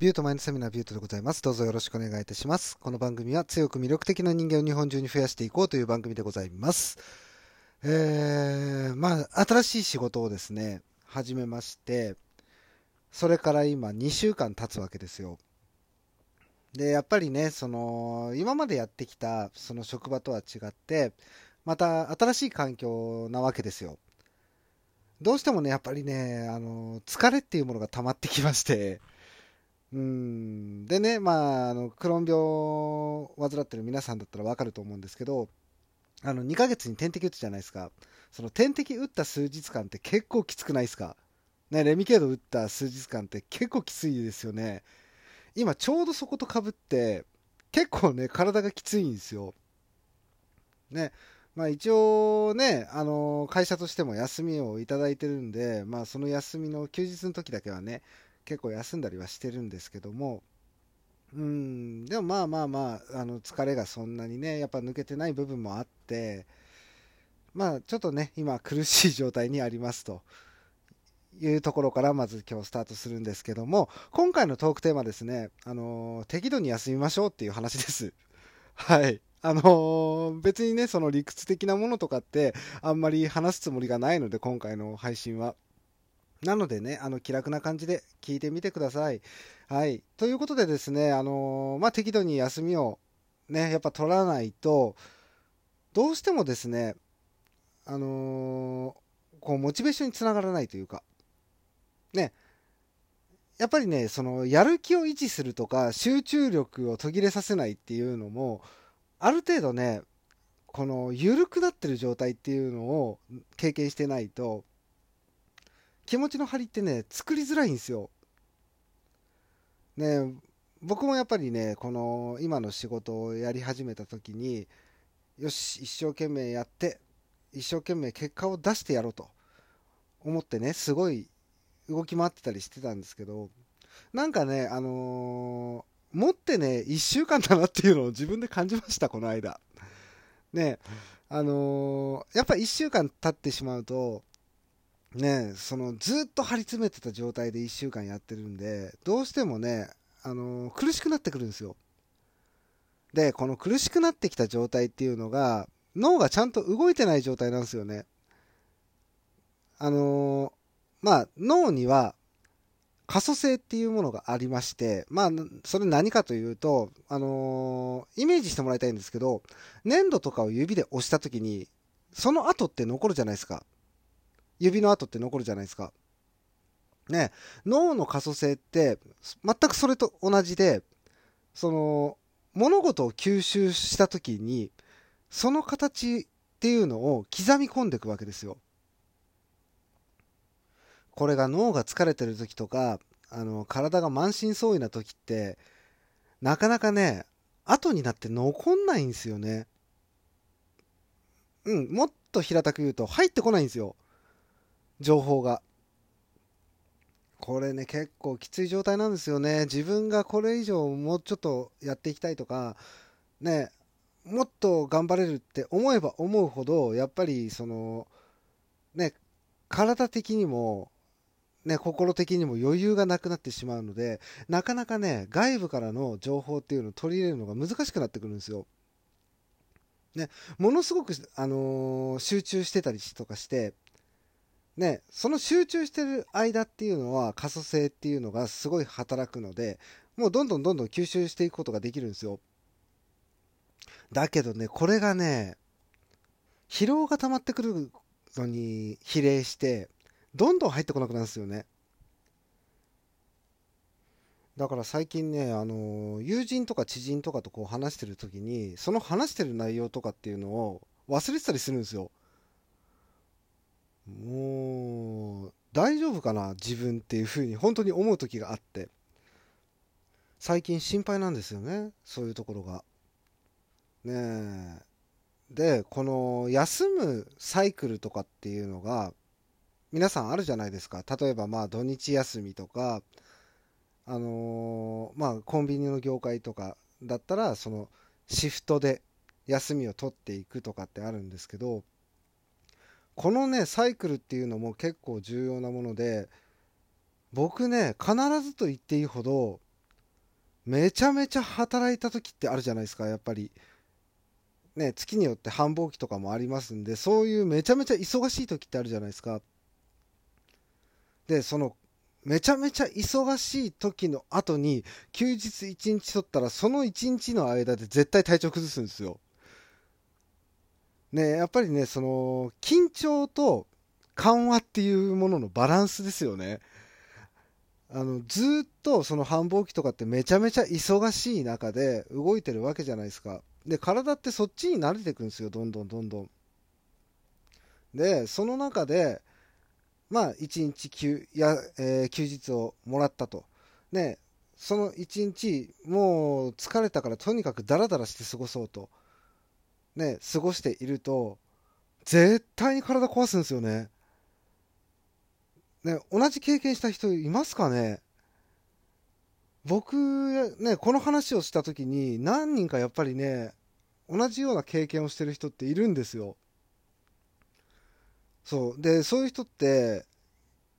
ビュートマインドセミナービュートでございます。どうぞよろしくお願いいたします。この番組は強く魅力的な人間を日本中に増やしていこうという番組でございます。えー、まあ、新しい仕事をですね、始めまして、それから今2週間経つわけですよ。で、やっぱりね、その、今までやってきたその職場とは違って、また新しい環境なわけですよ。どうしてもね、やっぱりね、あの、疲れっていうものが溜まってきまして、うん。でね、まあ、あの、クローン病を患ってる皆さんだったらわかると思うんですけど、あの、2ヶ月に点滴打つじゃないですか。その点滴打った数日間って結構きつくないですか？ね、レミケード打った数日間って結構きついですよね。今ちょうどそこと被って、結構ね、体がきついんですよ。ね。まあ一応ね、あの、会社としても休みをいただいてるんで、まあその休みの休日の時だけはね、結構休んだりはしてるんですけども、うん、でもまあまあまあ、あの疲れがそんなにね、やっぱ抜けてない部分もあって、まあちょっとね、今苦しい状態にありますというところからまず今日スタートするんですけども、今回のトークテーマですね、あの、適度に休みましょうっていう話です。はい。あのー別にね、その理屈的なものとかって、あんまり話すつもりがないので、今回の配信は。なのでね、あの、気楽な感じで聞いてみてください。はい。ということでですね、あのーまあ、適度に休みをね、やっぱ取らないと、どうしてもですね、あのーこう、モチベーションにつながらないというか、ね、やっぱりね、その、やる気を維持するとか、集中力を途切れさせないっていうのも、ある程度ね、この、緩くなってる状態っていうのを経験してないと、気持ちの張りってね、作りづらいんですよ。ね、僕もやっぱりね、この、今の仕事をやり始めた時に、よし、一生懸命やって、一生懸命結果を出してやろうと思ってね、すごい動き回ってたりしてたんですけど、なんかね、あのー持ってね、一週間だなっていうのを自分で感じました、この間。ね、あのーやっぱ一週間経ってしまうと、ね、そのずっと張り詰めてた状態で一週間やってるんで、どうしてもね、あのー苦しくなってくるんですよ。で、この苦しくなってきた状態っていうのが、脳がちゃんと動いてない状態なんですよね。あのーまあ、脳には可塑性っていうものがありまして、まあ、それ何かというと、あのーイメージしてもらいたいんですけど、粘土とかを指で押したときに、その跡って残るじゃないですか。指の跡って残るじゃないですか。ね、脳の可塑性って、全くそれと同じで、その、物事を吸収したときに、その形っていうのを刻み込んでいくわけですよ。これが脳が疲れてる時とか、あの、体が満身創痍な時って、なかなかね、後になって残んないんですよね。うん、もっと平たく言うと入ってこないんですよ。情報が。これね、結構きつい状態なんですよね。自分がこれ以上もうちょっとやっていきたいとか、ね、もっと頑張れるって思えば思うほど、やっぱりその、ね、体的にも、ね、心的にも余裕がなくなってしまうので、なかなかね、外部からの情報っていうのを取り入れるのが難しくなってくるんですよ。ね、ものすごく、あのー集中してたりとかして、ね、その集中してる間っていうのは可塑性っていうのがすごい働くので、もうどんどんどんどん吸収していくことができるんですよ。だけどね、これがね、疲労が溜まってくるのに比例して、どんどん入ってこなくなるんですよね。だから最近ね、あの、友人とか知人とかとこう話してる時に、その話してる内容とかっていうのを忘れてたりするんですよ。もう、大丈夫かな自分っていうふうに本当に思う時があって。最近心配なんですよね。そういうところが。ねえ。で、この休むサイクルとかっていうのが、皆さんあるじゃないですか。例えばまあ土日休みとか、あのーまあコンビニの業界とかだったら、そのシフトで休みを取っていくとかってあるんですけど、このね、サイクルっていうのも結構重要なもので、僕ね、必ずと言っていいほど、めちゃめちゃ働いた時ってあるじゃないですか、やっぱり。ね、月によって繁忙期とかもありますんで、そういうめちゃめちゃ忙しい時ってあるじゃないですか。で、その、めちゃめちゃ忙しい時の後に、休日1日取ったら、その1日の間で絶対体調崩すんですよ。ね、やっぱりね、その、緊張と緩和っていうもののバランスですよね。あの、ずっとその繁忙期とかってめちゃめちゃ忙しい中で動いてるわけじゃないですか。で、体ってそっちに慣れていくんですよ、どんどんどんどん。で、その中で、まあ、1日休や、えー、休日をもらったと。ね、その1日、もう疲れたからとにかくダラダラして過ごそうと。ね、過ごしていると、絶対に体壊すんですよね。ね、同じ経験した人いますかね？僕、ね、この話をした時に何人かやっぱりね、同じような経験をしてる人っているんですよ。そう。で、そういう人って、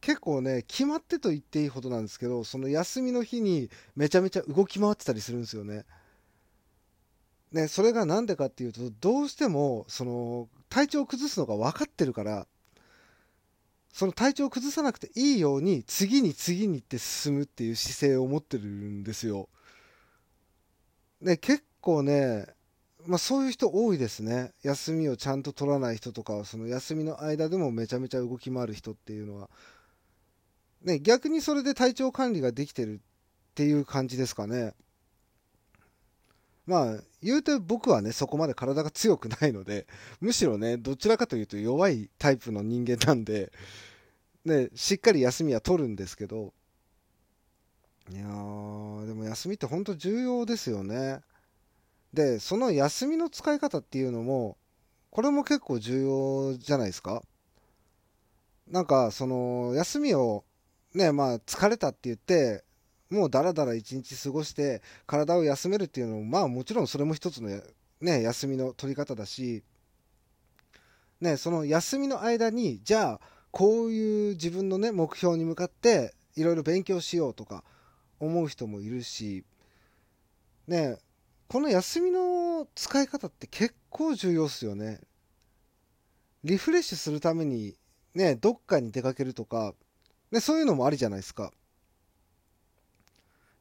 結構ね、決まってと言っていいほどなんですけど、その休みの日にめちゃめちゃ動き回ってたりするんですよね。ね、それがなんでかっていうと、どうしても、その、体調を崩すのが分かってるから、その体調を崩さなくていいように、次に次にって進むっていう姿勢を持ってるんですよ。ね、結構ね、まあそういう人多いですね。休みをちゃんと取らない人とか、その休みの間でもめちゃめちゃ動き回る人っていうのは。ね、逆にそれで体調管理ができてるっていう感じですかね。まあ、言うて僕はね、そこまで体が強くないので、むしろね、どちらかというと弱いタイプの人間なんで、ね、しっかり休みは取るんですけど、いやー、でも休みって本当重要ですよね。で、その休みの使い方っていうのも、これも結構重要じゃないですか。なんか、その、休みを、ね、まあ、疲れたって言って、もうだらだら一日過ごして体を休めるっていうのもまあもちろんそれも一つのね休みの取り方だしねその休みの間にじゃあこういう自分のね目標に向かっていろいろ勉強しようとか思う人もいるしねこの休みの使い方って結構重要っすよね。リフレッシュするためにねどっかに出かけるとかねそういうのもありじゃないですか。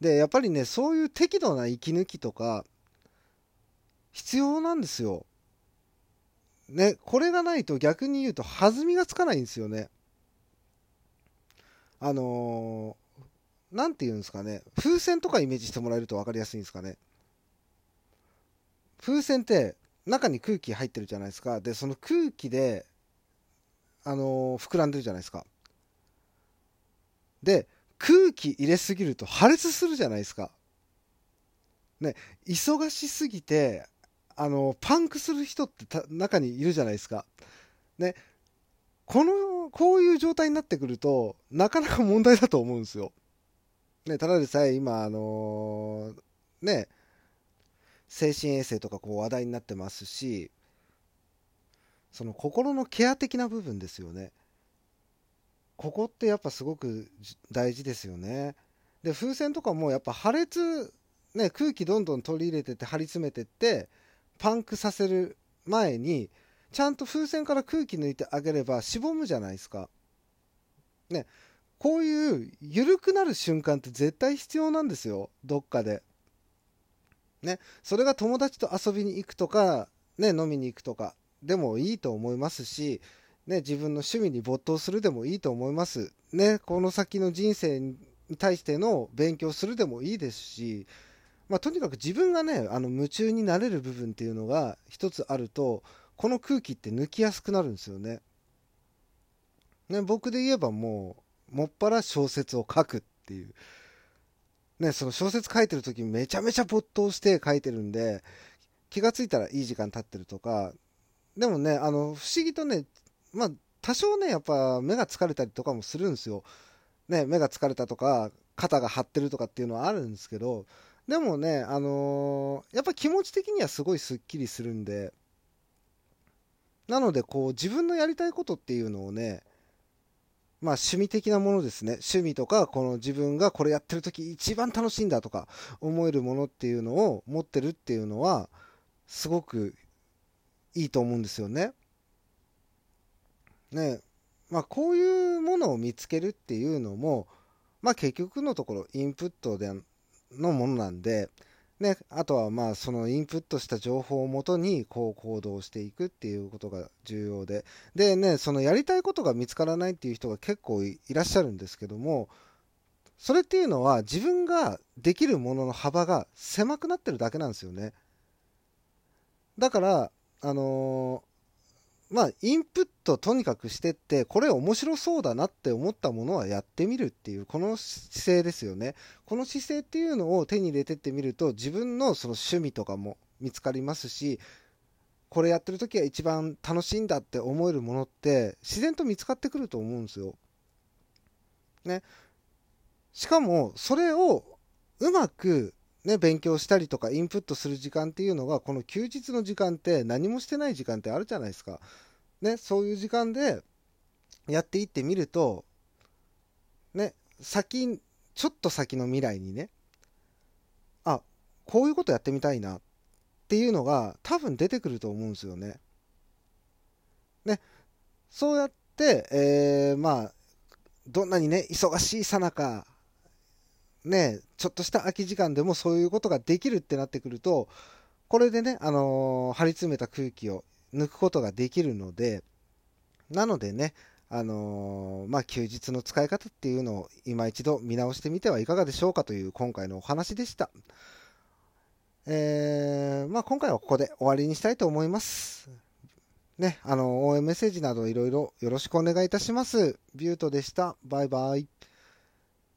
で、やっぱりね、そういう適度な息抜きとか、必要なんですよ。ね、これがないと逆に言うと弾みがつかないんですよね。あのー、なんて言うんですかね。風船とかイメージしてもらえると分かりやすいんですかね。風船って中に空気入ってるじゃないですか。で、その空気で、あのー、膨らんでるじゃないですか。で、空気入れすぎると破裂するじゃないですか。ね、忙しすぎて、あの、パンクする人って中にいるじゃないですか。ね、この、こういう状態になってくると、なかなか問題だと思うんですよ。ね、ただでさえ今、あのー、ね、精神衛生とかこう話題になってますし、その心のケア的な部分ですよね。ここってやっぱすごく大事ですよね。で、風船とかもやっぱ破裂、ね、空気どんどん取り入れてって張り詰めてって、パンクさせる前に、ちゃんと風船から空気抜いてあげればしぼむじゃないですか。ね、こういう緩くなる瞬間って絶対必要なんですよ、どっかで。ね、それが友達と遊びに行くとか、ね、飲みに行くとかでもいいと思いますし、ね、自分の趣味に没頭するでもいいと思います。ね、この先の人生に対しての勉強するでもいいですし、まあ、とにかく自分がね、あの夢中になれる部分っていうのが一つあると、この空気って抜きやすくなるんですよね。ね、僕で言えばもう、もっぱら小説を書くっていう。ね、その小説書いてる時めちゃめちゃ没頭して書いてるんで、気がついたらいい時間経ってるとか、でもね、あの、不思議とね、まあ、多少ね、やっぱ目が疲れたりとかもするんですよ。ね、目が疲れたとか、肩が張ってるとかっていうのはあるんですけど、でもね、あのー、やっぱ気持ち的にはすごいスッキリするんで、なので、こう、自分のやりたいことっていうのをね、まあ趣味的なものですね。趣味とか、この自分がこれやってる時一番楽しいんだとか思えるものっていうのを持ってるっていうのは、すごくいいと思うんですよね。ねまあこういうものを見つけるっていうのも、まあ結局のところインプットでのものなんで、ね、あとはまあそのインプットした情報をもとにこう行動していくっていうことが重要で。でねそのやりたいことが見つからないっていう人が結構いらっしゃるんですけどもそれっていうのは自分ができるものの幅が狭くなってるだけなんですよね。だからあのまあ、インプットとにかくしてって、これ面白そうだなって思ったものはやってみるっていう、この姿勢ですよね。この姿勢っていうのを手に入れてってみると、自分のその趣味とかも見つかりますし、これやってる時は一番楽しいんだって思えるものって自然と見つかってくると思うんですよ。ね。しかも、それをうまくね、勉強したりとかインプットする時間っていうのが、この休日の時間って何もしてない時間ってあるじゃないですか。ね、そういう時間でやっていってみると、ね、先、ちょっと先の未来にね、あ、こういうことやってみたいなっていうのが多分出てくると思うんですよね。ね、そうやって、えー、まあ、どんなにね、忙しいさなか、ね、ちょっとした空き時間でもそういうことができるってなってくると、これでね、あのー、張り詰めた空気を抜くことができるので、なのでね、あのー、まあ、休日の使い方っていうのを今一度見直してみてはいかがでしょうかという今回のお話でした。えー、まあ、今回はここで終わりにしたいと思います。ね、あの、応援メッセージなどいろいろよろしくお願いいたします。ビュートでした。バイバイ。